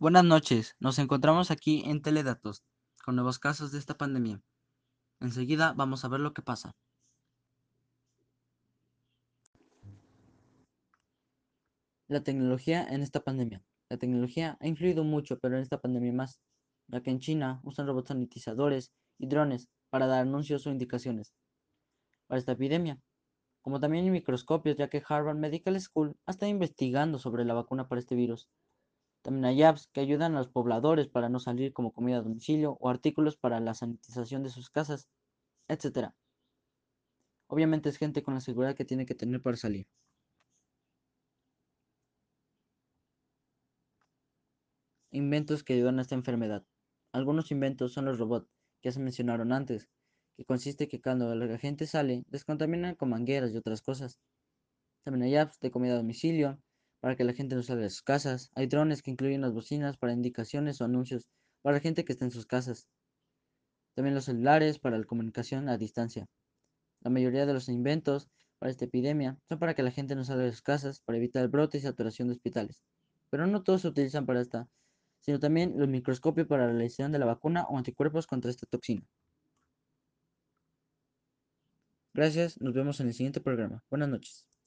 Buenas noches, nos encontramos aquí en Teledatos con nuevos casos de esta pandemia. Enseguida vamos a ver lo que pasa. La tecnología en esta pandemia. La tecnología ha influido mucho, pero en esta pandemia más, ya que en China usan robots sanitizadores y drones para dar anuncios o indicaciones para esta epidemia, como también microscopios, ya que Harvard Medical School ha estado investigando sobre la vacuna para este virus. También hay apps que ayudan a los pobladores para no salir como comida a domicilio o artículos para la sanitización de sus casas, etc. Obviamente es gente con la seguridad que tiene que tener para salir. Inventos que ayudan a esta enfermedad. Algunos inventos son los robots, que se mencionaron antes, que consiste que cuando la gente sale, descontaminan con mangueras y otras cosas. También hay apps de comida a domicilio, para que la gente no salga de sus casas. Hay drones que incluyen las bocinas para indicaciones o anuncios para la gente que está en sus casas. También los celulares para la comunicación a distancia. La mayoría de los inventos para esta epidemia son para que la gente no salga de sus casas, para evitar el brote y saturación de hospitales. Pero no todos se utilizan para esta, sino también los microscopios para la realización de la vacuna o anticuerpos contra esta toxina. Gracias, nos vemos en el siguiente programa. Buenas noches.